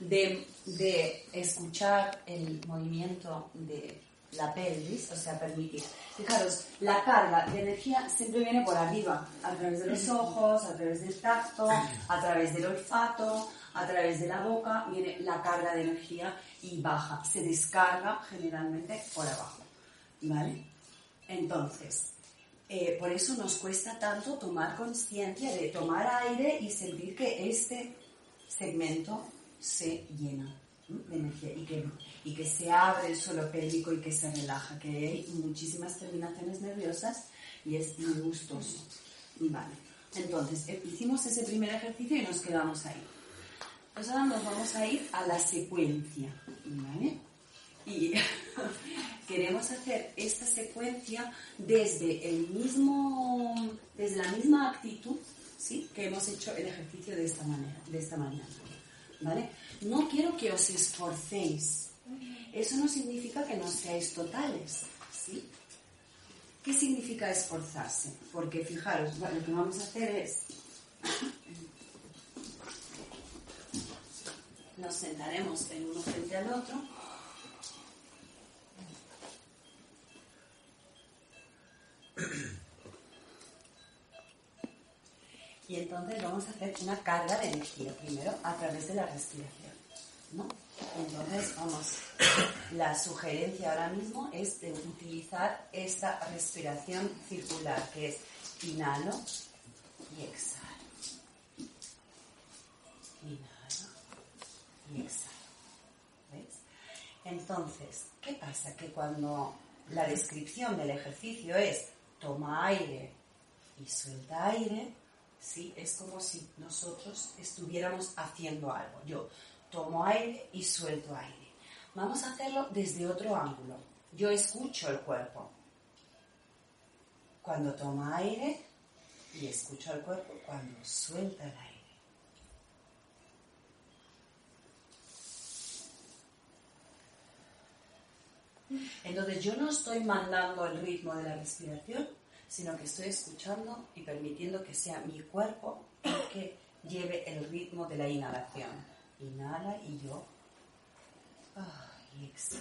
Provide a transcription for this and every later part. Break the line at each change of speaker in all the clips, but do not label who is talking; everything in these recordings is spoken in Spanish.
De, escuchar el movimiento de la pelvis, o sea, permitir. Fijaros, la carga de energía siempre viene por arriba, a través de los ojos, a través del tacto, a través del olfato, a través de la boca, viene la carga de energía y baja, se descarga generalmente por abajo. ¿Vale? Entonces, eh, por eso nos cuesta tanto tomar conciencia de tomar aire y sentir que este segmento se llena de energía y que, y que se abre el suelo pélvico y que se relaja, que hay muchísimas terminaciones nerviosas y es muy gustoso. Vale. Entonces, eh, hicimos ese primer ejercicio y nos quedamos ahí. Pues ahora nos vamos a ir a la secuencia. ¿Vale? Y queremos hacer esta secuencia desde el mismo, desde la misma actitud ¿sí? que hemos hecho el ejercicio de esta manera, de esta mañana. ¿vale? No quiero que os esforcéis. Eso no significa que no seáis totales, ¿sí? ¿Qué significa esforzarse? Porque fijaros, lo que vamos a hacer es... Nos sentaremos el uno frente al otro. Entonces vamos a hacer una carga de energía primero a través de la respiración. ¿no? Entonces, vamos, la sugerencia ahora mismo es de utilizar esta respiración circular, que es inhalo y exhalo. Inhalo y exhalo. ¿Ves? Entonces, ¿qué pasa? Que cuando la descripción del ejercicio es toma aire y suelta aire, ¿sí? Es como si nosotros estuviéramos haciendo algo. Yo tomo aire y suelto aire. Vamos a hacerlo desde otro ángulo. Yo escucho el cuerpo. Cuando toma aire y escucho el cuerpo cuando suelta el aire. Entonces yo no estoy mandando el ritmo de la respiración, sino que estoy escuchando y permitiendo que sea mi cuerpo el que lleve el ritmo de la inhalación. Inhala y yo. y exhala.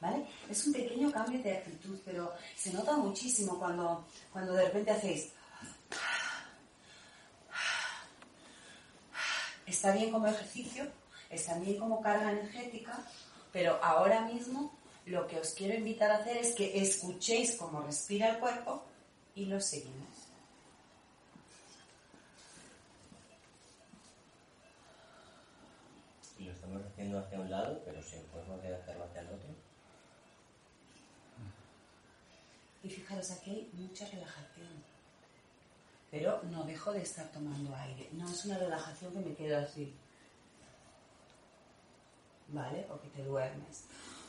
¿Vale? Es un pequeño cambio de actitud, pero se nota muchísimo cuando, cuando de repente hacéis. Está bien como ejercicio, está bien como carga energética, pero ahora mismo lo que os quiero invitar a hacer es que escuchéis cómo respira el cuerpo y lo seguimos.
Y lo estamos haciendo hacia un lado, pero si podemos hacerlo hacia el otro.
Y fijaros, aquí hay mucha relajación. Pero no dejo de estar tomando aire. No es una relajación que me quedo así. ¿Vale? O que te duermes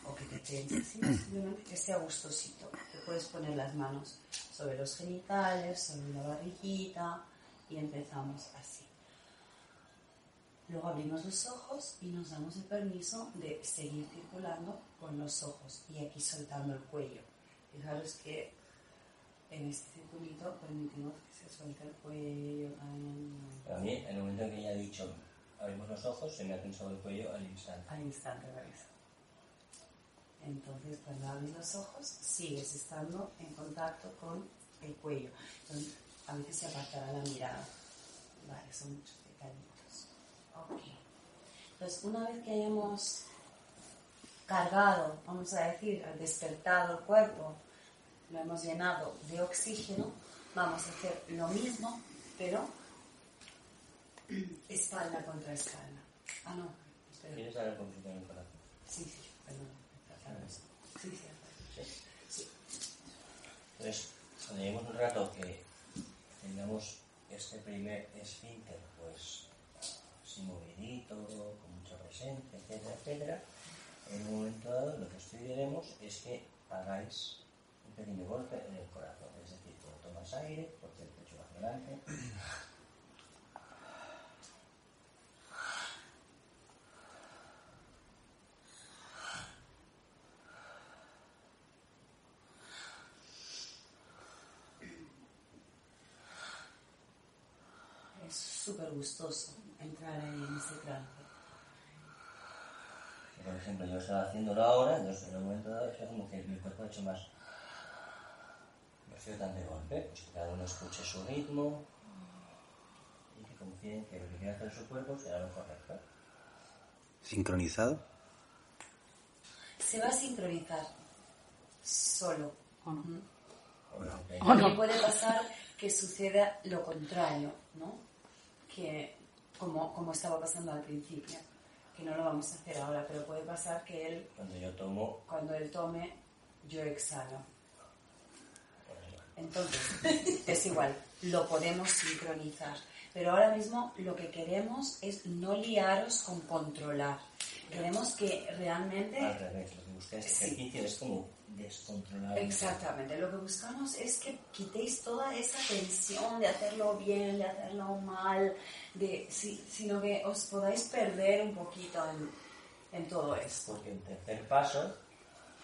o que te tenses, simplemente que sea gustosito. Te puedes poner las manos sobre los genitales, sobre la barriguita y empezamos así. Luego abrimos los ojos y nos damos el permiso de seguir circulando con los ojos y aquí soltando el cuello. Fijaros que en este circulito permitimos que se suelte el cuello.
A mí, en el momento en que ella ha dicho abrimos los ojos, se me ha tensado el cuello al instante.
Al instante, ¿verdad? Entonces, cuando abres los ojos, sigues estando en contacto con el cuello. Entonces, a veces se apartará la mirada. Vale, son muchos detallitos. Ok. Entonces, una vez que hayamos cargado, vamos a decir, despertado el cuerpo, lo hemos llenado de oxígeno, vamos a hacer lo mismo, pero espalda contra espalda. Ah, no.
¿Quieres saber funciona el corazón?
Sí, sí, perdón.
Entonces, cuando lleguemos un rato que tengamos este primer esfínter, pues así movidito, con mucha presencia, etcétera, etcétera, en un momento dado lo que os es que hagáis un pequeño golpe en el corazón. Es decir, cuando tomas aire, porque el pecho va adelante.
Es súper gustoso entrar en ese trance.
Por ejemplo, yo estaba haciéndolo ahora, entonces en un momento dado es como que mi cuerpo ha hecho más. No ha sido tan de golpe, pues que cada uno escuche su ritmo y que confíen que lo que quiere hacer su cuerpo será lo correcto.
¿Sincronizado?
Se va a sincronizar solo.
¿O no?
También puede pasar que suceda lo contrario, ¿no? Que como, como estaba pasando al principio, que no lo vamos a hacer ahora, pero puede pasar que él,
Cuando yo tomo,
cuando él tome, yo exhalo. Entonces, es igual, lo podemos sincronizar. Pero ahora mismo lo que queremos es no liaros con controlar. Queremos que realmente
al revés, lo que busca este
Sí.
ejercicio es como descontrolar.
Exactamente, lo que buscamos es que quitéis toda esa tensión de hacerlo bien, de hacerlo mal, de, sí, sino que os podáis perder un poquito en, en todo esto.
Porque el tercer paso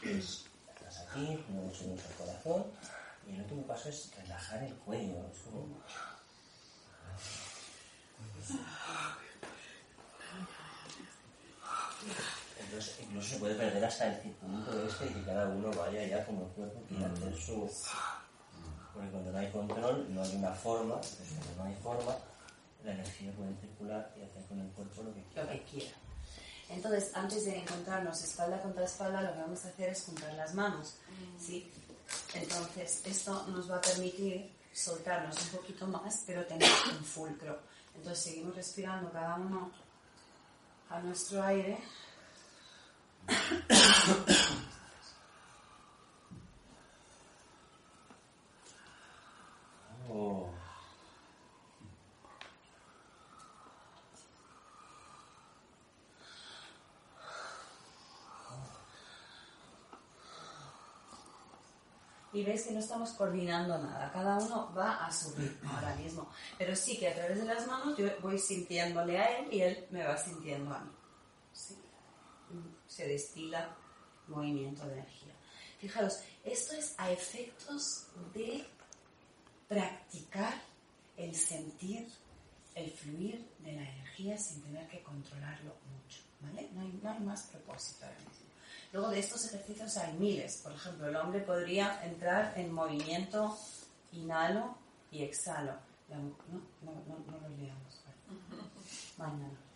es, estás aquí, no subimos el corazón, y el último paso es relajar el cuello. Es como... Entonces, incluso se puede perder hasta el circuito este y que cada uno vaya ya como el cuerpo quiera hacer su... Porque cuando no hay control, no hay una forma, entonces cuando no hay forma, la energía puede circular y hacer con el cuerpo lo que
lo
quiera.
que quiera. Entonces, antes de encontrarnos espalda contra espalda, lo que vamos a hacer es juntar las manos. ¿sí? Entonces, esto nos va a permitir soltarnos un poquito más, pero tener un fulcro. Entonces, seguimos respirando cada uno a nuestro aire. Y ves que no estamos coordinando nada, cada uno va a su ritmo ahora mismo. Pero sí que a través de las manos yo voy sintiéndole a él y él me va sintiendo a mí. Se destila movimiento de energía. Fijaros, esto es a efectos de practicar el sentir, el fluir de la energía sin tener que controlarlo mucho. ¿vale? No, hay, no hay más propósito ahora mismo. Luego de estos ejercicios hay miles. Por ejemplo, el hombre podría entrar en movimiento inhalo y exhalo. La no, no, no, no lo leamos. vale. Mañana.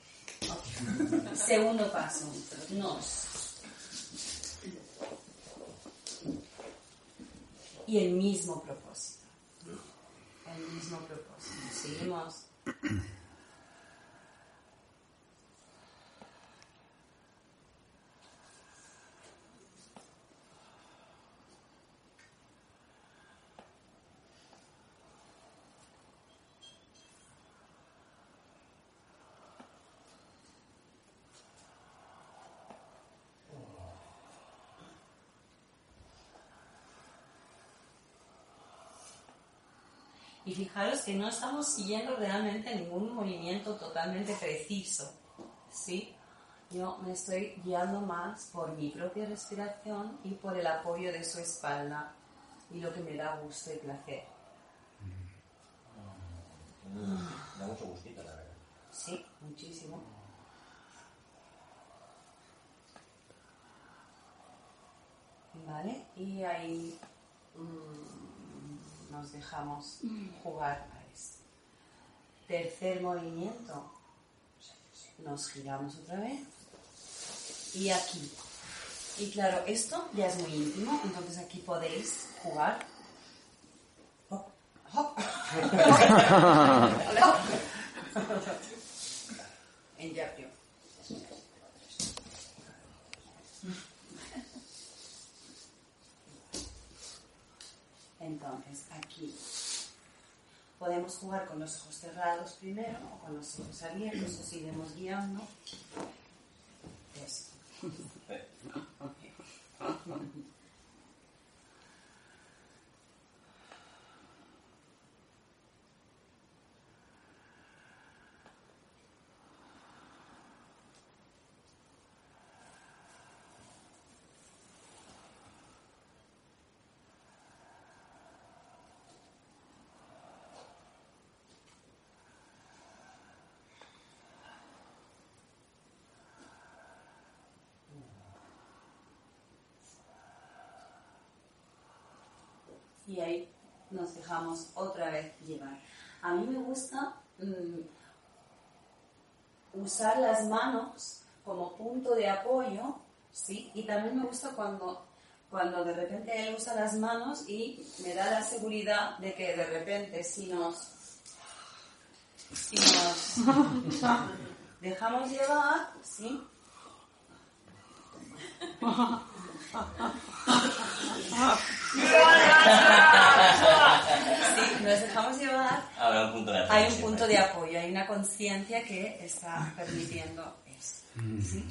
Segundo paso. Nos. Y el mismo propósito. El mismo propósito. Seguimos. Y fijaros que no estamos siguiendo realmente ningún movimiento totalmente preciso. ¿sí? Yo me estoy guiando más por mi propia respiración y por el apoyo de su espalda y lo que me da gusto y placer.
Mm, Da mucho gustito, la verdad.
Sí, muchísimo. Vale, y ahí mm, nos dejamos jugar a esto. Tercer movimiento. Nos giramos otra vez. Y aquí. Y claro, esto ya es muy íntimo, entonces aquí podéis jugar. Hop, hop. en yapio. Entonces, aquí Podemos jugar con los ojos cerrados primero o con los ojos abiertos, os iremos guiando. Eso. y ahí nos dejamos otra vez llevar. A mí me gusta mm, usar las manos como punto de apoyo, ¿sí? Y también me gusta cuando, cuando de repente él usa las manos y me da la seguridad de que de repente si nos, si nos dejamos llevar, ¿sí? Sí, nos dejamos llevar.
Habrá un punto de apoyo.
Hay un punto de apoyo, hay una conciencia que está permitiendo eso. ¿sí?